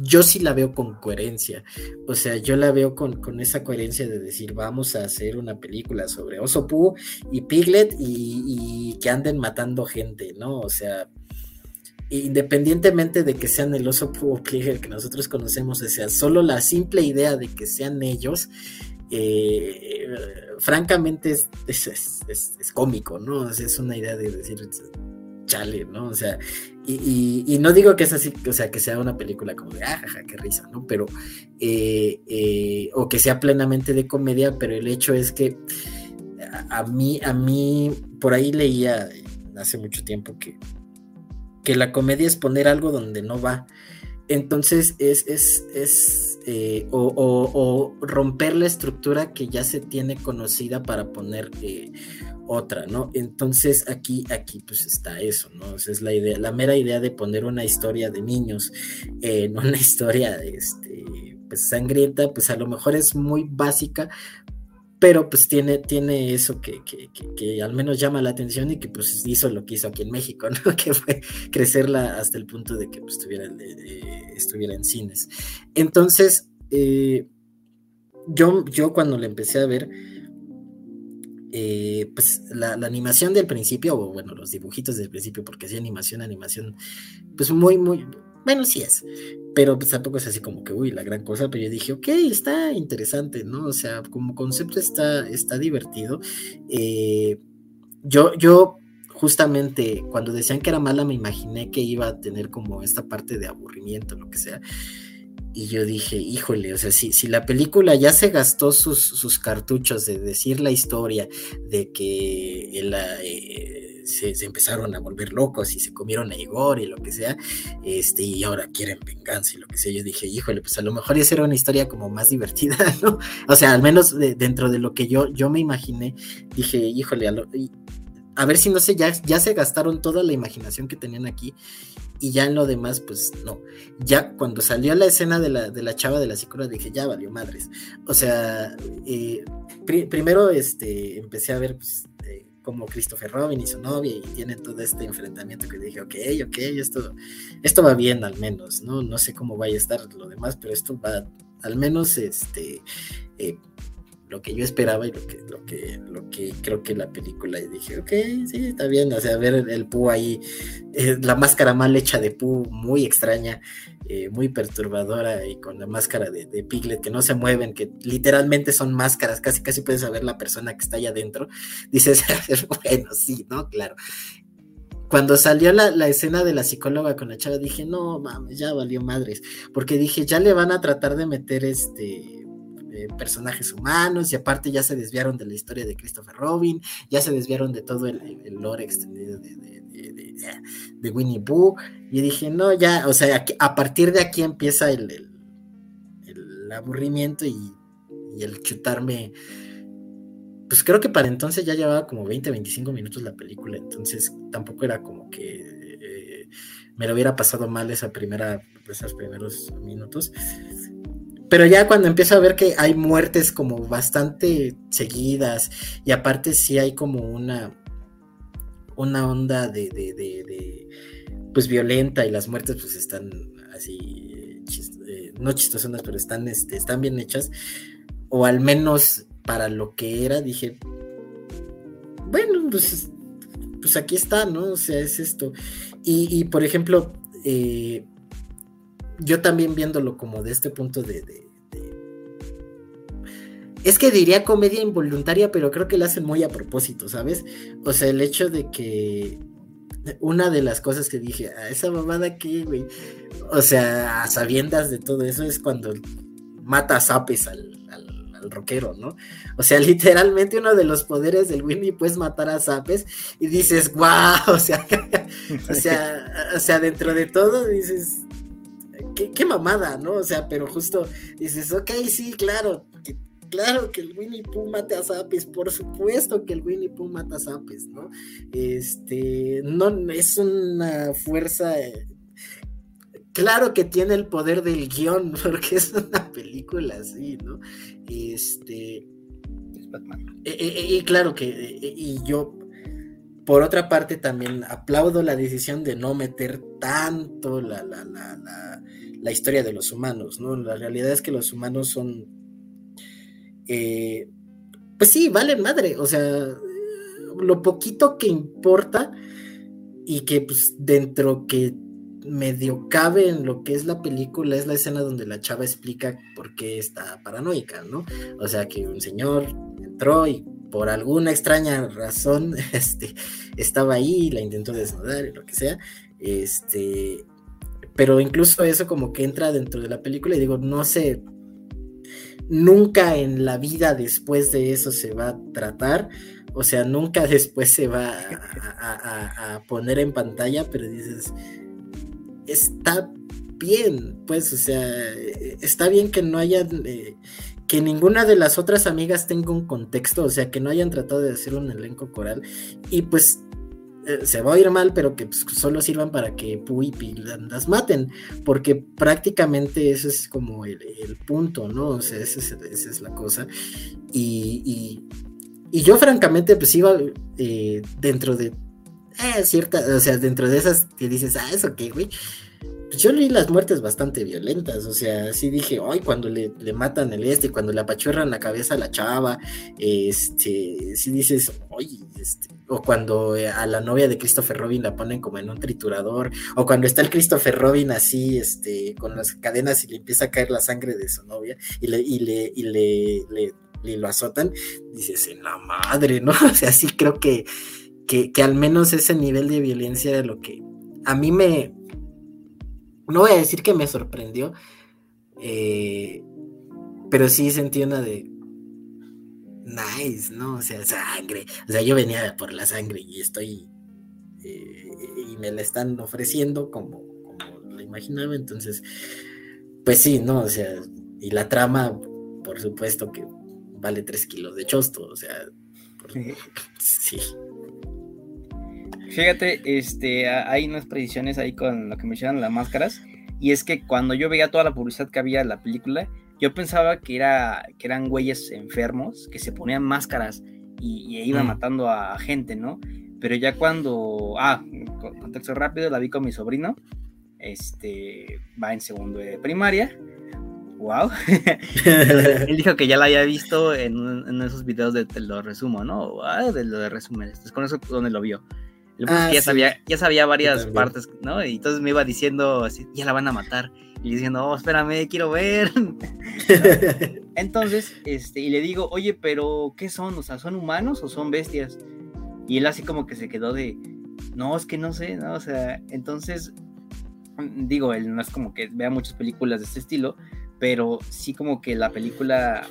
yo sí la veo con coherencia. O sea, yo la veo con, esa coherencia de decir, vamos a hacer una película sobre Oso Pú y Piglet y, que anden matando gente, ¿no? O sea, independientemente de que sean el Oso Pú o Piglet que nosotros conocemos, o sea, solo la simple idea de que sean ellos, eh, francamente es, es, cómico, ¿no? O sea, es una idea de decir, chale, ¿no? O sea, y, no digo que es así, o sea, que sea una película como de, ah, jaja, qué risa, ¿no? Pero, eh, eh, o que sea plenamente de comedia, pero el hecho es que a, mí, a mí, por ahí leía hace mucho tiempo que, que la comedia es poner algo donde no va. Entonces es, es, es eh, o, romper la estructura que ya se tiene conocida para poner otra, ¿no? Entonces aquí, aquí pues está eso, ¿no? es la idea, la mera idea de poner una historia de niños en una historia, este, pues sangrienta, pues a lo mejor es muy básica, pero pues tiene, tiene eso que, que, al menos llama la atención y que pues hizo lo que hizo aquí en México, ¿no? Que fue crecerla hasta el punto de que pues, estuviera, estuviera en cines. Entonces, eh, yo, yo cuando la empecé a ver, eh, pues la, animación del principio, o bueno, los dibujitos del principio, porque es animación, animación, pues muy, muy, bueno, sí es, pero pues tampoco es así como que, uy, la gran cosa, pero yo dije, ok, está interesante, ¿no? O sea, como concepto está, está divertido. Eh, yo, yo justamente cuando decían que era mala me imaginé que iba a tener como esta parte de aburrimiento, lo que sea. Y yo dije, híjole, o sea, si, si la película ya se gastó sus, sus cartuchos de decir la historia, de que el, eh, se, empezaron a volver locos y se comieron a Igor y lo que sea, este, y ahora quieren venganza y lo que sea, yo dije, híjole, pues a lo mejor esa era una historia como más divertida, ¿no? O sea, al menos dentro de lo que yo, yo me imaginé, dije, híjole, a, a ver si no sé, ya, ya se gastaron toda la imaginación que tenían aquí y ya en lo demás, pues no. Ya cuando salió la escena de la, de la chava de la psicóloga, dije, ya valió madres. O sea, eh, primero este, empecé a ver pues, eh, como Christopher Robin y su novia y tienen todo este enfrentamiento que dije, ok, ok, esto, esto va bien al menos, ¿no? No sé cómo vaya a estar lo demás, pero esto va al menos este, eh, lo que yo esperaba y lo que, lo que, lo que creo que la película, y dije, ok, sí, está bien, o sea, ver el, Pooh ahí, eh, la máscara mal hecha de Pooh, muy extraña, eh, muy perturbadora, y con la máscara de, Piglet, que no se mueven, que literalmente son máscaras, casi casi puedes saber la persona que está allá adentro, dices, bueno, sí, ¿no? Claro. Cuando salió la, la, escena de la psicóloga con la chava, dije, no, mames, ya valió madres, porque dije, ya le van a tratar de meter este personajes humanos y aparte ya se desviaron de la historia de Christopher Robin, ya se desviaron de todo el, lore extendido de, Winnie Pooh y dije, no, ya, o sea, a partir de aquí empieza el, el, aburrimiento y, el chutarme pues creo que para entonces ya llevaba como 20, 25 minutos la película, entonces tampoco era como que eh, me lo hubiera pasado mal esa primera, esos primeros minutos. Pero ya cuando empiezo a ver que hay muertes como bastante seguidas y aparte sí hay como una, una onda de, de, pues violenta y las muertes pues están así, eh, no chistosonas, pero están, este, están bien hechas, o al menos para lo que era, dije, bueno, pues, pues aquí está, ¿no? O sea, es esto. Y, por ejemplo, eh, yo también viéndolo como de este punto de, es que diría comedia involuntaria, pero creo que la hacen muy a propósito, ¿sabes? O sea, el hecho de que una de las cosas que dije, a ah, esa mamada aquí, güey, o sea, a sabiendas de todo eso es cuando mata zapes al, rockero, ¿no? O sea, literalmente uno de los poderes del Winnie puedes matar a zapes y dices, wow, o sea, o sea, o sea, dentro de todo dices, qué, mamada, ¿no? O sea, pero justo dices, ok, sí, claro, claro que el Winnie Pooh mata a Zapes, por supuesto que el Winnie Pooh mata a Zapes, ¿no? Este, no, es una fuerza, claro que tiene el poder del guion, porque es una película así, ¿no? Este, e, e, e, y, claro que, y yo por otra parte, también aplaudo la decisión de no meter tanto la, la, la, la, historia de los humanos, ¿no? La realidad es que los humanos son, eh, pues sí, valen madre, o sea, lo poquito que importa y que pues dentro que medio cabe en lo que es la película es la escena donde la chava explica por qué está paranoica, ¿no? O sea, que un señor entró y por alguna extraña razón, este, estaba ahí, la intentó desnudar y lo que sea, este, pero incluso eso como que entra dentro de la película y digo, no sé, nunca en la vida después de eso se va a tratar, o sea, nunca después se va a, poner en pantalla, pero dices, está bien, pues, o sea, está bien que no haya... Eh, que ninguna de las otras amigas tenga un contexto, o sea, que no hayan tratado de hacer un elenco coral y pues eh, se va a ir mal, pero que pues, solo sirvan para que Pooh y las maten, porque prácticamente ese es como el, punto, ¿no? O sea, esa es, la cosa. Y, y, yo francamente pues iba eh, dentro de... Eh, cierta, o sea, dentro de esas que dices, ah, eso qué, güey pues yo leí las muertes bastante violentas, o sea, sí dije, ay, cuando le, matan el este, cuando le apachurran la cabeza a la chava, este, sí dices, oye, este, o cuando eh, a la novia de Christopher Robin la ponen como en un triturador, o cuando está el Christopher Robin así, este, con las cadenas y le empieza a caer la sangre de su novia y le, y le, y le, le, lo azotan, dices, en la madre, ¿no? O sea, sí creo que, que, que al menos ese nivel de violencia era lo que a mí me, no voy a decir que me sorprendió, Eh, pero sí sentí una de nice, ¿no? O sea, sangre. O sea, yo venía por la sangre y estoy. Eh, y me la están ofreciendo como, como lo imaginaba. Entonces, pues sí, ¿no? O sea, y la trama, por supuesto que vale tres kilos de chosto, o sea, sí. Fíjate, este, hay unas predicciones ahí con lo que me mencionan las máscaras, y es que cuando yo veía toda la publicidad que había en la película, yo pensaba que, era, que eran güeyes enfermos que se ponían máscaras y, iban mm. matando a gente, ¿no? Pero ya cuando, ah, contexto rápido, la vi con mi sobrino, este, va en segundo de primaria, wow. Él dijo que ya la había visto en, esos videos de te lo resumo, ¿no? Wow, de lo de resúmenes. Entonces, con eso donde lo vio. Ah, ya, sabía, ya sabía varias partes, ¿no? Y entonces me iba diciendo así, ya la van a matar. Y diciendo, oh, espérame, quiero ver. Entonces, este, y le digo, oye, pero ¿qué son? O sea, ¿son humanos o son bestias? Y él así como que se quedó de, no, es que no sé, ¿no? O sea, entonces, digo, él no es como que vea muchas películas de este estilo, pero sí como que la película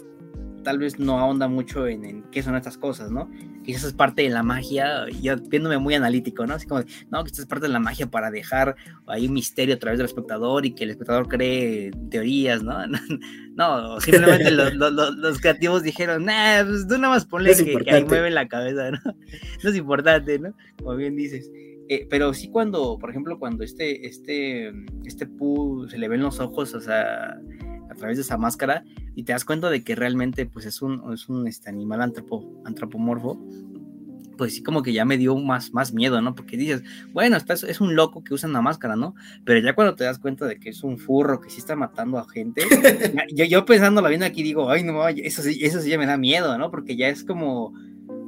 tal vez no ahonda mucho en, qué son estas cosas, ¿no? Quizás es parte de la magia, yo viéndome muy analítico, ¿no? Así como, no, que esto es parte de la magia para dejar ahí un misterio a través del espectador y que el espectador cree teorías, ¿no? No, simplemente los, creativos dijeron, nah, pues tú nada más ponle que, ahí mueve la cabeza, ¿no? No es importante, ¿no? Como bien dices. Eh, pero sí cuando, por ejemplo, cuando este, este, este Pooh se le ven los ojos, o sea, través de esa máscara y te das cuenta de que realmente pues es un, es un este, animal antropo, antropomorfo, pues sí como que ya me dio más, más miedo, ¿no? Porque dices, bueno, es un loco que usa una máscara, ¿no? Pero ya cuando te das cuenta de que es un furro que sí está matando a gente, yo, yo pensando la vida aquí digo, ay, no, eso sí, eso sí ya me da miedo, ¿no? Porque ya es como,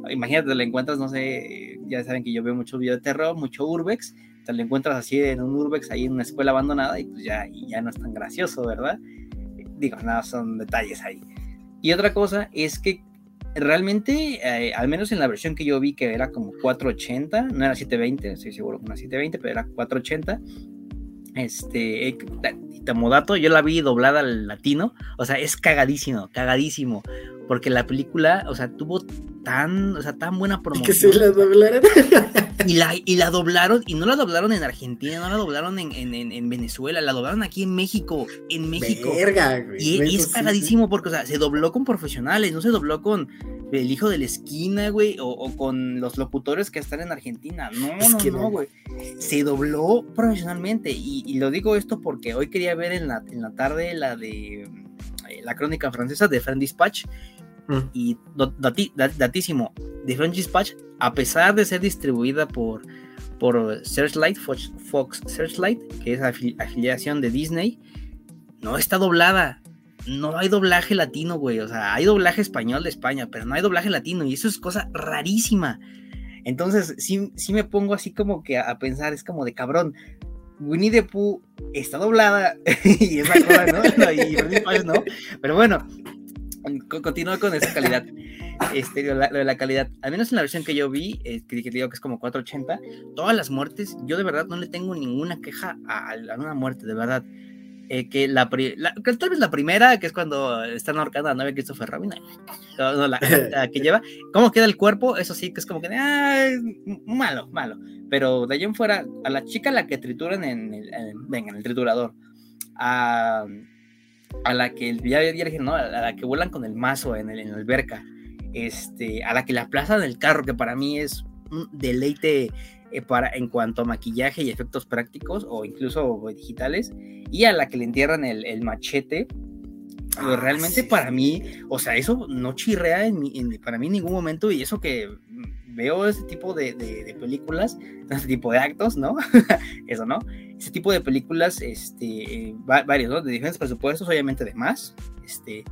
imagínate, te lo encuentras, no sé, ya saben que yo veo mucho video de terror, mucho urbex, te lo encuentras así en un urbex ahí en una escuela abandonada y pues ya, y ya no es tan gracioso, ¿verdad? Digo, nada, son detalles ahí. Y otra cosa es que realmente, eh, al menos en la versión que yo vi, que era como 480, no era 720, estoy seguro que era 720, pero era 480. Este, eh, dato, yo la vi doblada al latino, o sea, es cagadísimo, cagadísimo, porque la película, o sea, tuvo tan, o sea, tan buena promoción. que se la doblaron. y la, y la doblaron, y no la doblaron en Argentina, no la doblaron en, en, en Venezuela, la doblaron aquí en México, en México. Verga, Y, es cagadísimo porque, o sea, se dobló con profesionales, no se dobló con el hijo de la esquina, güey, o, con los locutores que están en Argentina. No, no, no, güey. Se dobló profesionalmente. Y, lo digo esto porque hoy quería ver en la, en la tarde la de eh, la crónica francesa de Friend Dispatch Mm. Y datísimo, The French Dispatch, a pesar de ser distribuida por, por Searchlight, Fox, Searchlight, que es afiliación de Disney, no está doblada. No hay doblaje latino, güey. O sea, hay doblaje español de España, pero no hay doblaje latino. Y eso es cosa rarísima. Entonces, sí, sí me pongo así como que a, pensar, es como de cabrón. Winnie the Pooh está doblada y esa cosa, ¿no? y no. Pero bueno, continúa con esa calidad. Este, lo, de la calidad, al menos en la versión que yo vi, eh, que, digo que es como 480, todas las muertes, yo de verdad no le tengo ninguna queja a, una muerte, de verdad. Eh, que la, tal vez la primera, que es cuando están ahorcando a la Christopher Robin, no, la, que lleva, cómo queda el cuerpo, eso sí, que es como que, malo, malo. Pero de allí en fuera, a la chica la que trituran en el, en el triturador, a a la que dije, ¿no? A la que vuelan con el mazo en, el, en la alberca, este, a la que la aplazan el carro, que para mí es un deleite eh, para, en cuanto a maquillaje y efectos prácticos o incluso digitales, y a la que le entierran el, el machete. Ah, realmente para mí, o sea, eso no chirrea en, en, para mí en ningún momento y eso que veo ese tipo de, de, películas, ese tipo de actos, ¿no? Eso, ¿no? Ese tipo de películas, este, varios, ¿no? De diferentes presupuestos, obviamente de más, este,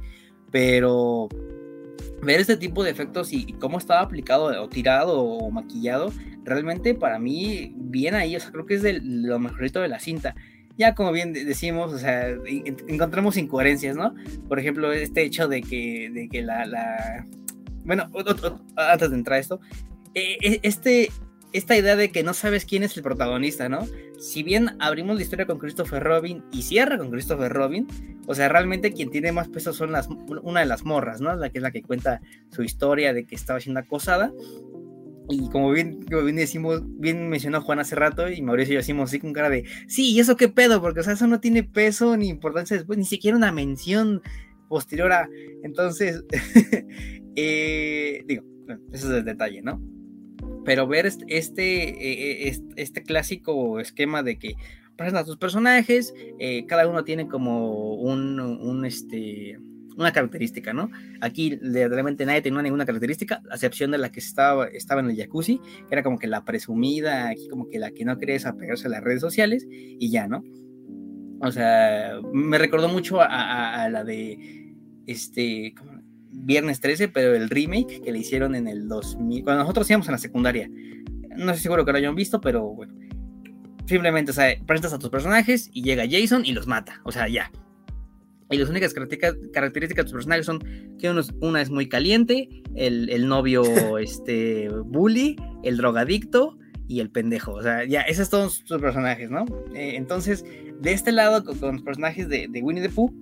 pero ver este tipo de efectos y, cómo estaba aplicado o tirado o maquillado, realmente para mí, bien ahí, o sea, creo que es de lo mejorito de la cinta ya como bien decimos, o sea, encontramos incoherencias, ¿no? Por ejemplo, este hecho de que, de que la. Bueno, antes de entrar a esto, eh, eh, este, esta idea de que no sabes quién es el protagonista, ¿no? Si bien abrimos la historia con Christopher Robin y cierra con Christopher Robin, o sea, realmente quien tiene más peso son las, una de las morras, ¿no? La que es la que cuenta su historia de que estaba siendo acosada. Y como bien, bien decimos, bien mencionó Juan hace rato y Mauricio y yo decimos así con cara de, sí, ¿y eso qué pedo? Porque, o sea, eso no tiene peso ni importancia después, ni siquiera una mención posterior a... Entonces, eh, digo, eso es el detalle, ¿no? pero ver este, este, este, clásico esquema de que presentas tus personajes, eh, cada uno tiene como un, este, una característica, ¿no? Aquí realmente nadie tenía ninguna característica, a excepción de la que estaba, estaba en el jacuzzi, que era como que la presumida, aquí como que la que no quería desapegarse a las redes sociales, y ya, ¿no? O sea, me recordó mucho a, a la de, este, ¿cómo, Viernes 13, pero el remake que le hicieron en el 2000, cuando nosotros íbamos en la secundaria. No estoy seguro que lo hayan visto, pero bueno. Simplemente, o sea, presentas a tus personajes y llega Jason y los mata. O sea, ya. Y las únicas características de tus personajes son que una es muy caliente, el, novio este, bully, el drogadicto y el pendejo. O sea, ya, esos son tus personajes, ¿no? Eh, entonces, de este lado, con, los personajes de, de Winnie the Pooh,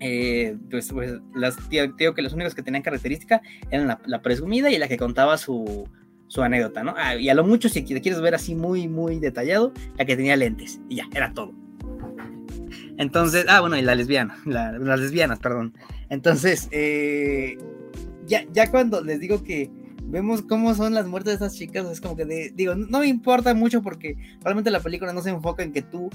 eh, pues, pues, las, digo que los únicos que tenían característica eran la, presumida y la que contaba su, su anécdota, ¿no? Ah, y a lo mucho, si quieres ver así muy, muy detallado, la que tenía lentes, y ya, era todo. Entonces, ah, bueno, y la lesbiana, las lesbianas, perdón. Entonces, eh, ya, ya cuando les digo que vemos cómo son las muertes de estas chicas, es como que digo, no me importa mucho porque realmente la película no se enfoca en que tú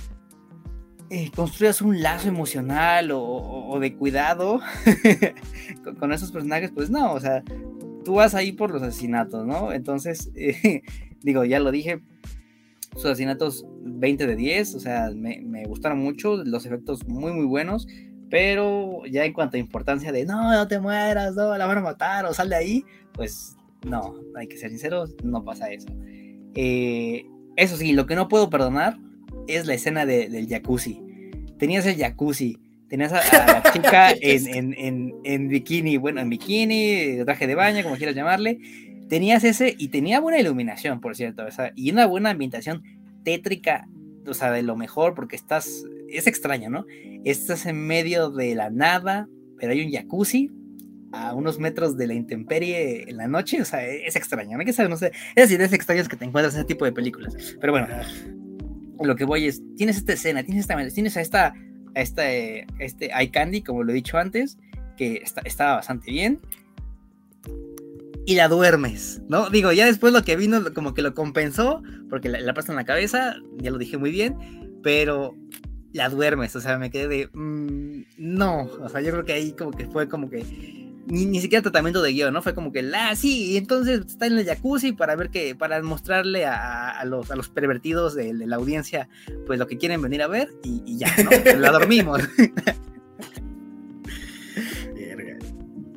eh, construyas un lazo emocional o, de cuidado con, esos personajes, pues no, o sea, tú vas ahí por los asesinatos, ¿no? Entonces, digo, ya lo dije, sus asesinatos 20 de 10, o sea, me, gustaron mucho, los efectos muy, muy buenos, pero ya en cuanto a importancia de, no, no te mueras, no, la van a matar o sal de ahí, pues no, hay que ser sinceros, no pasa eso. Eh, eso sí, lo que no puedo perdonar es la escena del jacuzzi. Tenías el jacuzzi, tenías a, la chica en, bikini, bueno, en bikini, traje de baño, como quieras llamarle. Tenías ese y tenía buena iluminación, por cierto, y una buena ambientación tétrica, o sea, de lo mejor, porque estás, es extraño, ¿no? Estás en medio de la nada, pero hay un jacuzzi a unos metros de la intemperie en la noche, o sea, es extraño, ¿no? Que no sé, esas ideas extrañas que te encuentras en ese tipo de películas. Pero bueno, lo que voy es, tienes esta escena, tienes esta, tienes a esta, a esta, este eye candy, como lo he dicho antes, que está, estaba bastante bien. Y la duermes, ¿no? Digo, ya después lo que vino como que lo compensó, porque la, la pasta en la cabeza, ya lo dije muy bien, pero la duermes, o sea, me quedé de, mm, no, o sea, yo creo que ahí como que fue como que ni, siquiera tratamiento de guion, ¿no? Fue como que, la, sí, y entonces está en el jacuzzi para ver que, para mostrarle a, los, a los pervertidos de, la audiencia, pues lo que quieren venir a ver y, ya, ¿no? la dormimos.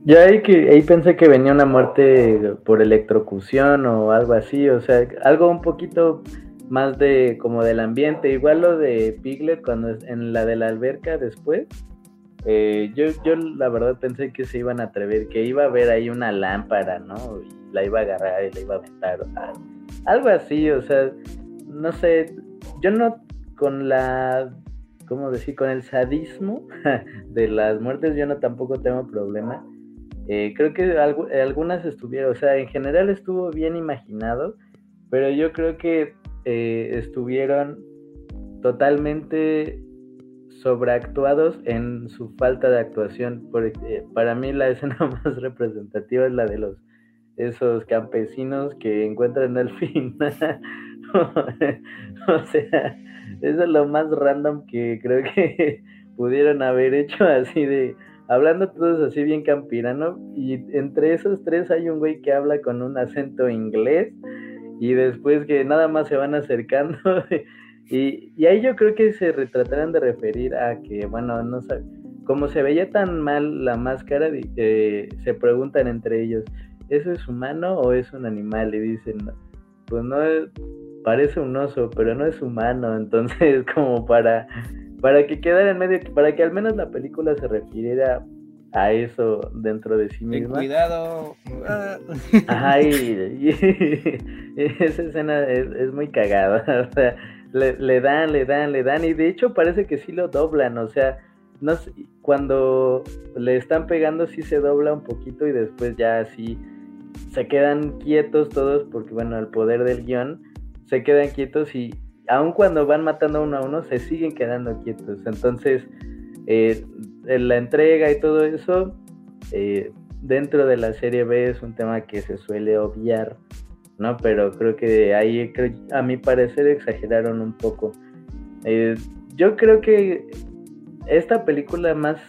Yo ahí, que, ahí pensé que venía una muerte por electrocución o algo así, o sea, algo un poquito más de como del ambiente, igual lo de Piglet cuando en la de la alberca después, eh, yo, yo la verdad pensé que se iban a atrever, que iba a haber ahí una lámpara, ¿no? Y la iba a agarrar y la iba a aventar, algo así, o sea, no sé, yo no con la, ¿cómo decir? Con el sadismo de las muertes, yo no tampoco tengo problema. Eh, creo que algunas estuvieron, o sea, en general estuvo bien imaginado, pero yo creo que eh, estuvieron totalmente sobreactuados en su falta de actuación. Porque eh, para mí la escena más representativa es la de los esos campesinos que encuentran al fin. o sea, eso es lo más random que creo que pudieron haber hecho así de hablando todos así bien campirano y entre esos tres hay un güey que habla con un acento inglés y después que nada más se van acercando Y, ahí yo creo que se retratarán de referir a que, bueno, no sé, como se veía tan mal la máscara, eh, se preguntan entre ellos, ¿eso es humano o es un animal? Y dicen, pues no, parece un oso, pero no es humano, entonces como para, para que quedara en medio, para que al menos la película se refiriera a eso dentro de sí misma. cuidado. Ajá, y, esa escena es, muy cagada. O sea, le, dan, le dan, le dan. Y de hecho parece que sí lo doblan. O sea, no cuando le están pegando sí se dobla un poquito y después ya así se quedan quietos todos porque bueno, el poder del guion se quedan quietos y aun cuando van matando uno a uno se siguen quedando quietos. Entonces, eh, la entrega y todo eso, eh, dentro de la serie B es un tema que se suele obviar, ¿no? Pero creo que ahí, a mi parecer, exageraron un poco. Eh, yo creo que esta película más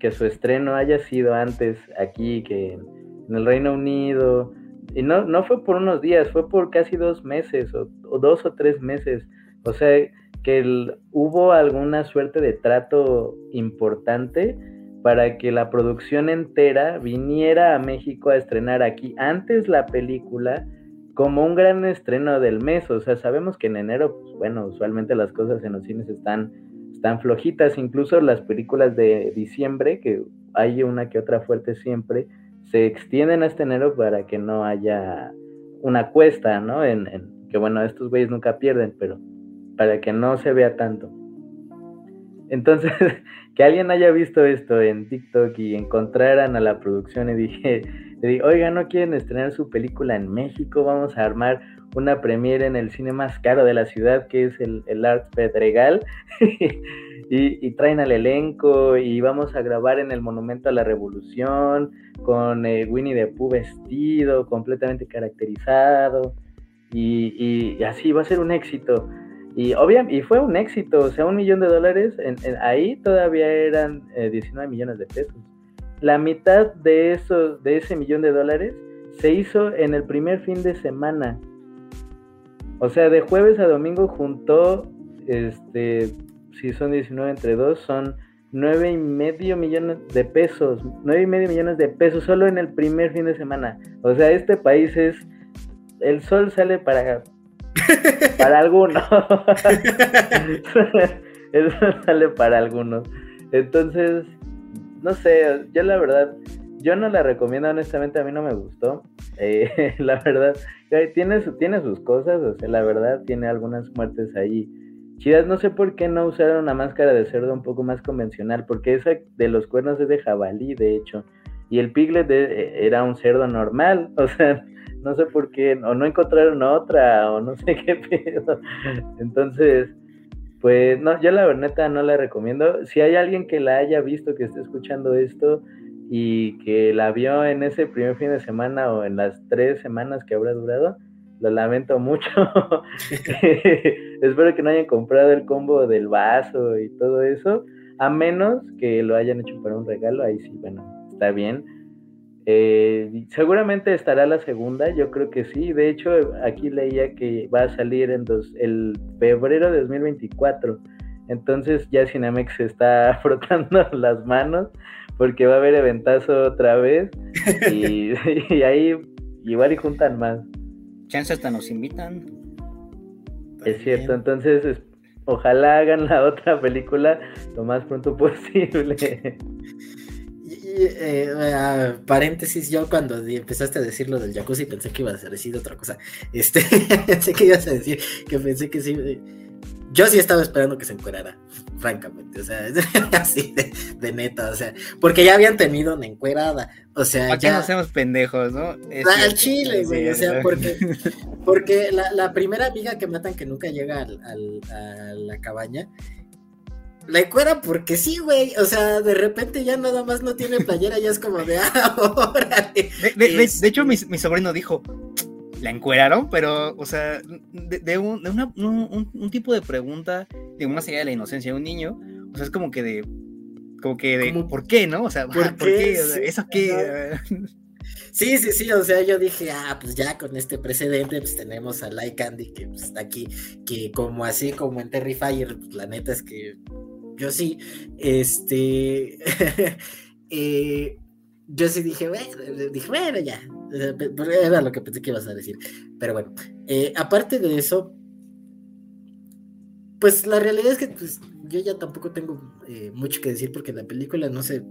que su estreno haya sido antes aquí que en el Reino Unido, y no, no fue por unos días, fue por casi dos meses o, dos o tres meses. O sea, que hubo alguna suerte de trato importante para que la producción entera viniera a México a estrenar aquí antes la película como un gran estreno del mes. O sea, sabemos que en enero, pues, bueno, usualmente las cosas en los cines están, están flojitas, incluso las películas de diciembre, que hay una que otra fuerte siempre, se extienden hasta enero para que no haya una cuesta, ¿no? En, en que bueno, estos güeyes nunca pierden, pero para que no se vea tanto. Entonces, que alguien haya visto esto en TikTok y encontraran a la producción y dije, dije, oiga, ¿no quieren estrenar su película en México? Vamos a armar una premiere en el cine más caro de la ciudad, que es el, el Art Pedregal, y, traen al elenco y vamos a grabar en el Monumento a la Revolución, con eh, Winnie the Pooh vestido, completamente caracterizado, y, y así va a ser un éxito. Y, y fue un éxito, o sea, un millón de dólares, en, ahí todavía eran 19 eh, millones de pesos. La mitad de, esos, de ese millón de dólares se hizo en el primer fin de semana. O sea, de jueves a domingo juntó, este, si son 19 entre 2, son 9 y medio millones de pesos. 9 y medio millones de pesos solo en el primer fin de semana. O sea, este país es... El sol sale para para algunos. Eso sale para algunos. Entonces, no sé, yo la verdad, yo no la recomiendo, honestamente, a mí no me gustó. Eh, la verdad, tiene, tiene sus cosas, o sea, la verdad, tiene algunas muertes ahí chidas. No sé por qué no usaron una máscara de cerdo un poco más convencional, porque esa de los cuernos es de jabalí, de hecho. Y el piglet eh, era un cerdo normal, o sea, no sé por qué, o no encontraron otra, o no sé qué pedo. Entonces, pues no, yo la verdad no la recomiendo. Si hay alguien que la haya visto, que esté escuchando esto y que la vio en ese primer fin de semana o en las tres semanas que habrá durado, lo lamento mucho. Espero que no hayan comprado el combo del vaso y todo eso, a menos que lo hayan hecho para un regalo, ahí sí, bueno, está bien eh, seguramente estará la segunda, yo creo que sí. De hecho, aquí leía que va a salir en el febrero de 2024. Entonces ya Cinemex se está frotando las manos porque va a haber eventazo otra vez y, ahí igual y juntan más. Chance hasta nos invitan. Es cierto, entonces ojalá hagan la otra película lo más pronto posible. Eh, paréntesis, yo cuando empezaste a decir lo del jacuzzi pensé que ibas a decir otra cosa. Este, pensé que ibas a decir que pensé que sí. Yo sí estaba esperando que se encuerara, francamente, o sea, así de, neta, o sea, porque ya habían tenido una encuerada, o sea, ya. no seamos pendejos, no? al chile, güey, o sea, porque, porque la, primera amiga que matan que nunca llega a la cabaña, la encuera porque sí, güey. O sea, de repente ya nada más no tiene playera, ya es como de ahora. De, hecho, mi, sobrino dijo, la encueraron, pero, o sea, de, un, un, tipo de pregunta, de una serie de la inocencia de un niño, o sea, es como que de, como que de, ¿por qué, no? O sea, ¿por, qué? ¿Eso qué? Sí, sí, sí, o sea, yo dije, ah, pues ya con este precedente, pues tenemos a Like Candy que pues, está aquí, que como así como en Terrifier, pues la neta es que yo sí, este, eh, yo sí dije, bueno, dije, bueno, ya, era lo que pensé que ibas a decir, pero bueno, eh, aparte de eso, pues la realidad es que pues, yo ya tampoco tengo eh, mucho que decir porque la película no sé,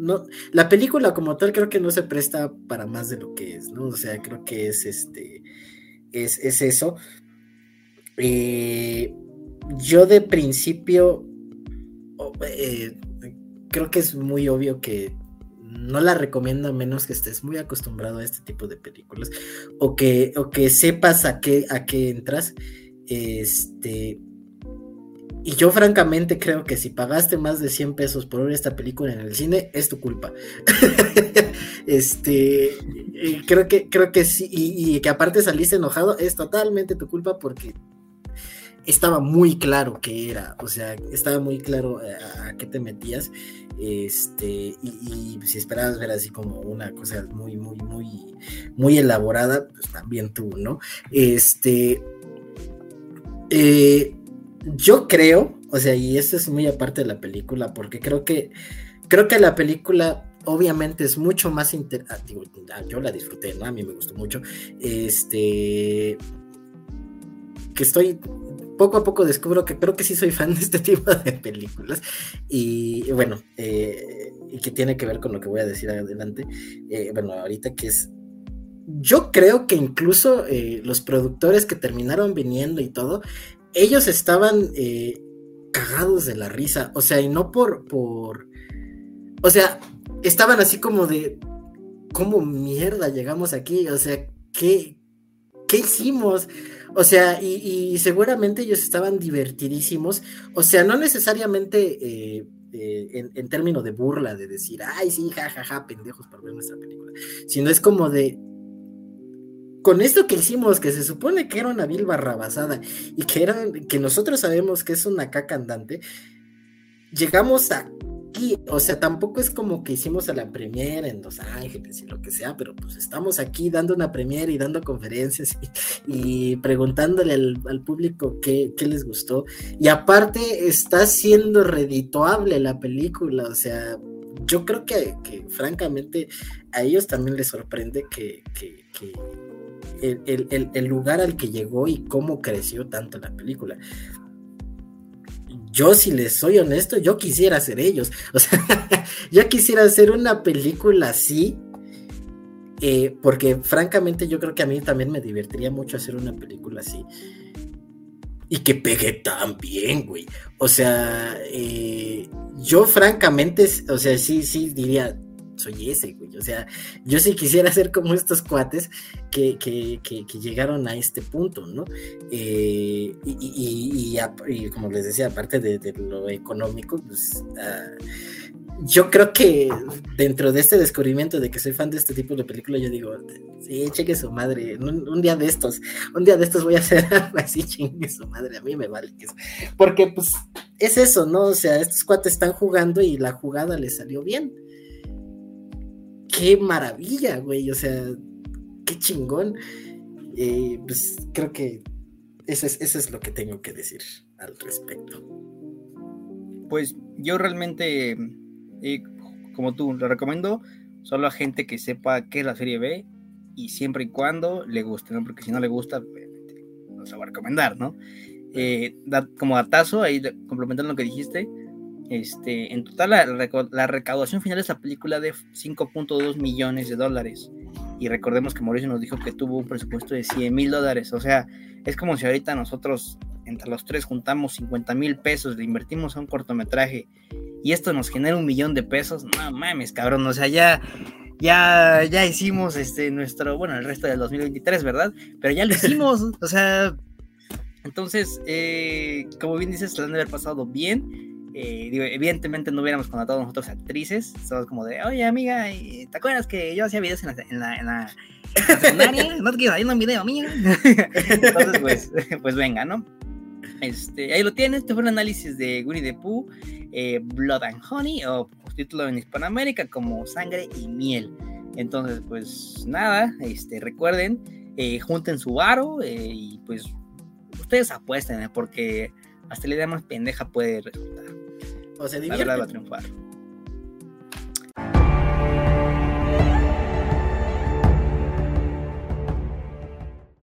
no, la película como tal creo que no se presta para más de lo que es, ¿no? O sea, creo que es este, es, es eso. Eh, yo de principio, eh, creo que es muy obvio que no la recomiendo a menos que estés muy acostumbrado a este tipo de películas o que, o que sepas a qué, a qué entras. Este, y yo francamente creo que si pagaste más de 100 pesos por ver esta película en el cine, es tu culpa. este, creo que, creo que sí, y, que aparte saliste enojado, es totalmente tu culpa porque estaba muy claro que era, o sea, estaba muy claro eh, a, qué te metías, este, y, si esperabas ver así como una cosa muy, muy, muy, muy elaborada, pues también tú, ¿no? Este, eh, yo creo, o sea, y esto es muy aparte de la película, porque creo que creo que la película obviamente es mucho más inter... Ah, ah, yo la disfruté, ¿no? A mí me gustó mucho. Este que estoy poco a poco descubro que creo que sí soy fan de este tipo de películas y bueno, eh, y que tiene que ver con lo que voy a decir adelante. Eh, bueno, ahorita que es yo creo que incluso eh, los productores que terminaron viniendo y todo, ellos estaban cagados de la risa, o sea, y no por, por, o sea, estaban así como de, ¿cómo mierda llegamos aquí? O sea, ¿qué, qué hicimos? O sea, y, seguramente ellos estaban divertidísimos, o sea, no necesariamente... Eh, eh, en, en términos de burla, de decir, ay, sí, jajaja, ja, ja, pendejos por ver nuestra película, sino es como de, con esto que hicimos, que se supone que era una vil barrabasada y que, eran, que nosotros sabemos que es una caca andante, llegamos aquí, o sea, tampoco es como que hicimos a la premiere en Los Ángeles y lo que sea, pero pues estamos aquí dando una premiere y dando conferencias y, preguntándole al, público qué, les gustó. Y aparte está siendo redituable la película, o sea, yo creo que, francamente a ellos también les sorprende que el, lugar al que llegó y cómo creció tanto la película. Yo, si les soy honesto, yo quisiera ser ellos. O sea, yo quisiera hacer una película así. Eh, porque francamente yo creo que a mí también me divertiría mucho hacer una película así. Y que pegue tan bien, güey. O sea, eh, yo francamente, o sea, sí, sí diría, soy ese, güey. O sea, yo sí quisiera ser como estos cuates que, llegaron a este punto, ¿no? Eh, y, como les decía, aparte de, lo económico, pues ah, yo creo que dentro de este descubrimiento de que soy fan de este tipo de película, yo digo, sí, cheque su madre, un, día de estos, un día de estos voy a hacer así, chingue su madre, a mí me vale que eso. Porque pues es eso, ¿no? O sea, estos cuates están jugando y la jugada les salió bien qué maravilla, güey, o sea, qué chingón. Eh, pues creo que eso es, eso es lo que tengo que decir al respecto. Pues yo realmente, eh, como tú, lo recomiendo solo a gente que sepa qué es la serie B y siempre y cuando le guste, ¿no? Porque si no le gusta, obviamente no se va a recomendar, ¿no? Eh, como datazo, ahí complementando lo que dijiste, este, en total, la, recaudación final de esta película de 5.2 millones de dólares. Y recordemos que Mauricio nos dijo que tuvo un presupuesto de 100 mil dólares. O sea, es como si ahorita nosotros, entre los tres, juntamos 50 mil pesos, le invertimos a un cortometraje y esto nos genera un millón de pesos. No mames, cabrón. O sea, ya, ya, ya hicimos este, nuestro, bueno, el resto del 2023, ¿verdad? Pero ya lo hicimos. o sea, entonces, eh, como bien dices, se han de haber pasado bien eh, evidentemente no hubiéramos contratado nosotros actrices, somos como de, oye amiga, ¿te acuerdas que yo hacía videos en la, en la, en la, ¿No te quiero hacer un video, amiga? Entonces, pues, pues venga, ¿no? Este, ahí lo tienes, este fue un análisis de Winnie the Pooh, eh, Blood and Honey, o por título en Hispanoamérica como Sangre y Miel. Entonces, pues nada, este, recuerden, eh, junten su aro y pues ustedes apuesten, porque hasta la idea más pendeja puede resultar. O se La verdad va a triunfar.